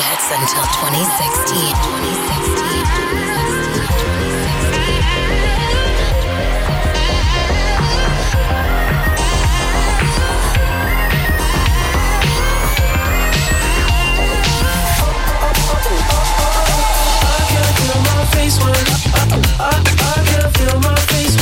hits until 2016. 2016, 2016, 2016. I, I, I can feel my face.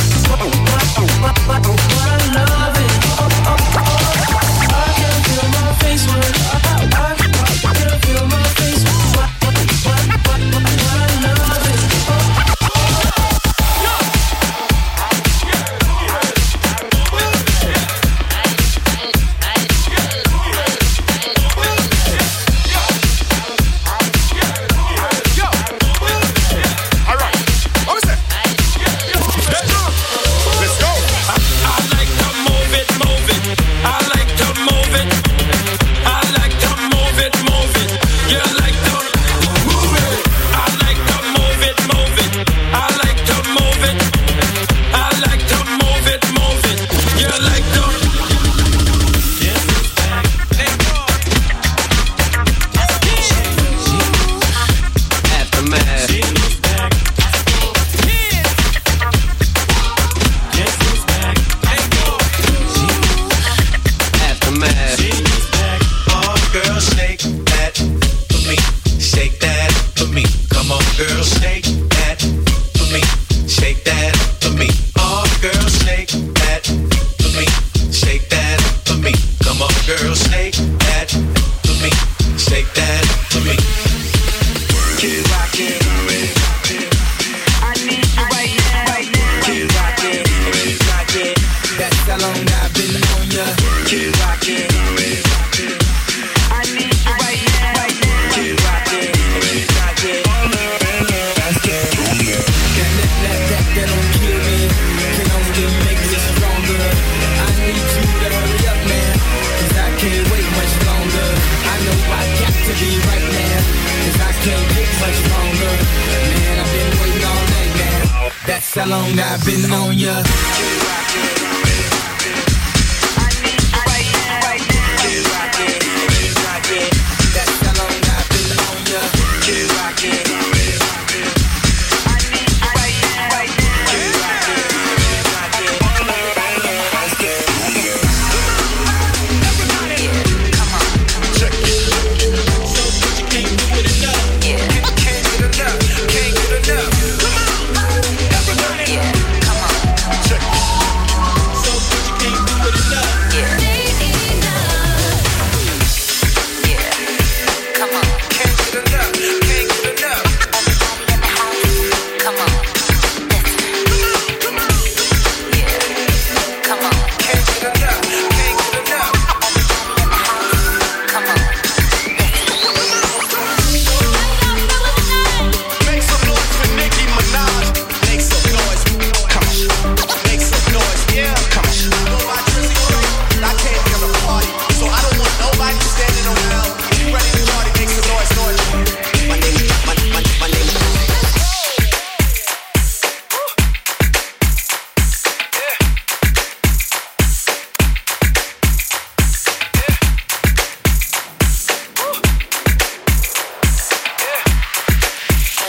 long I've been on ya.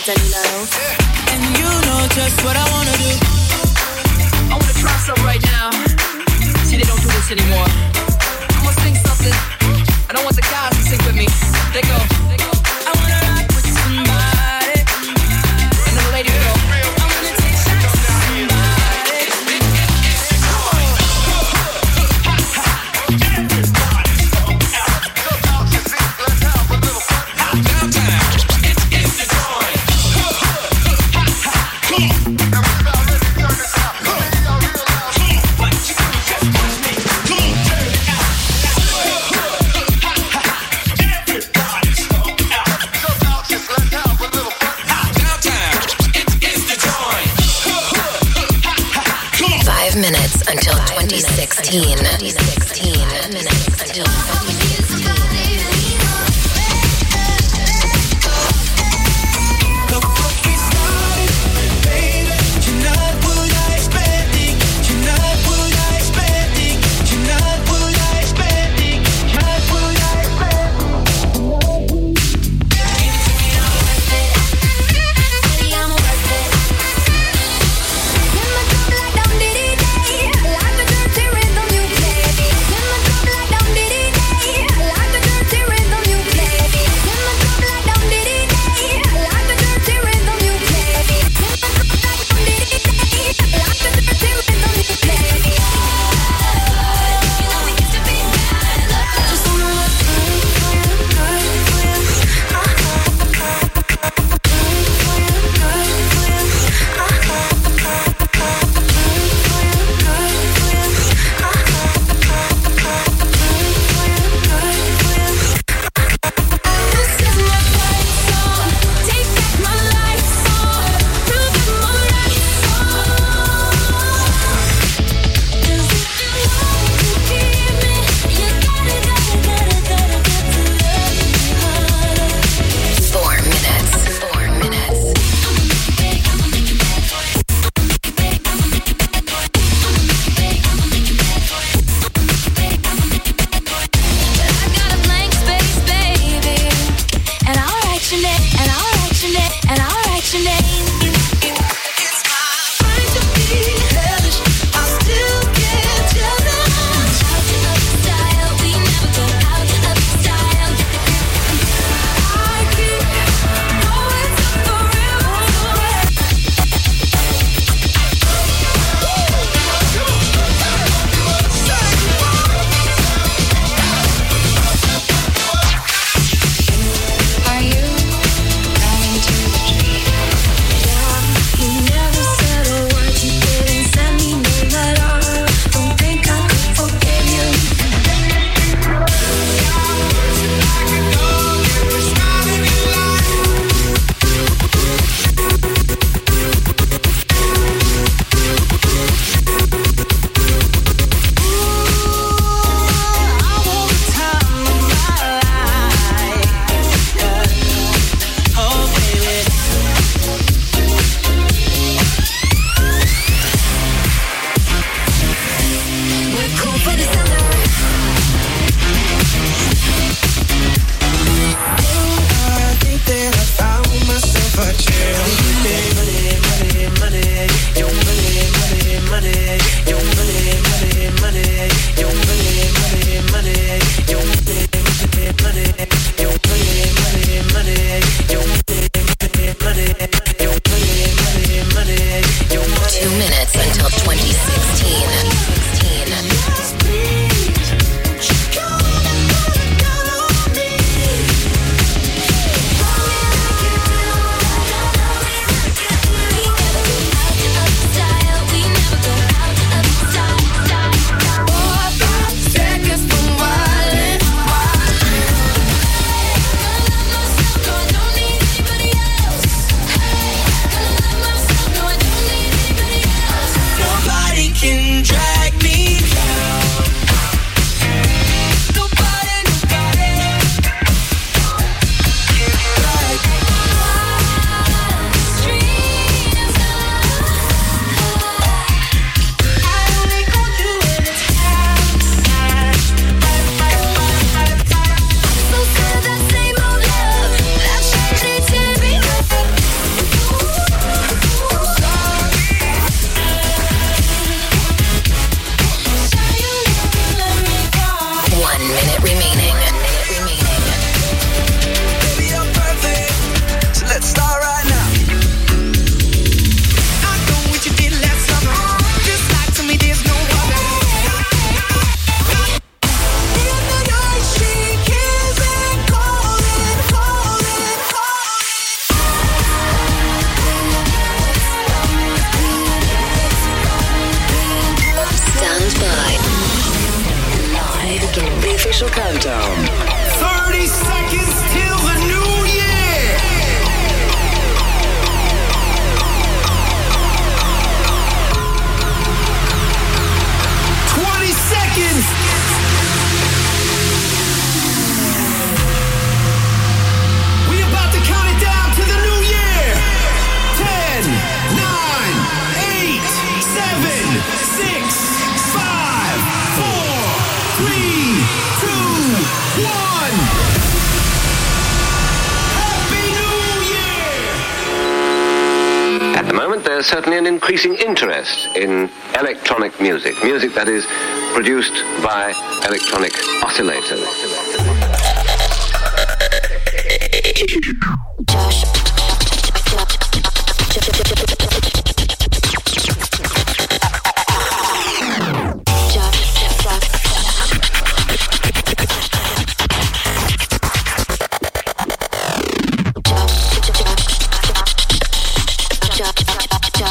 And you know just what I wanna do. I wanna try something right now. See, they don't do this anymore. I'm gonna sing something. I don't want the guys to sing with me. They go. They go. minutes until 2016. 2016. 2016. your name? sound. Certainly an increasing interest in electronic music, music that is produced by electronic oscillators. the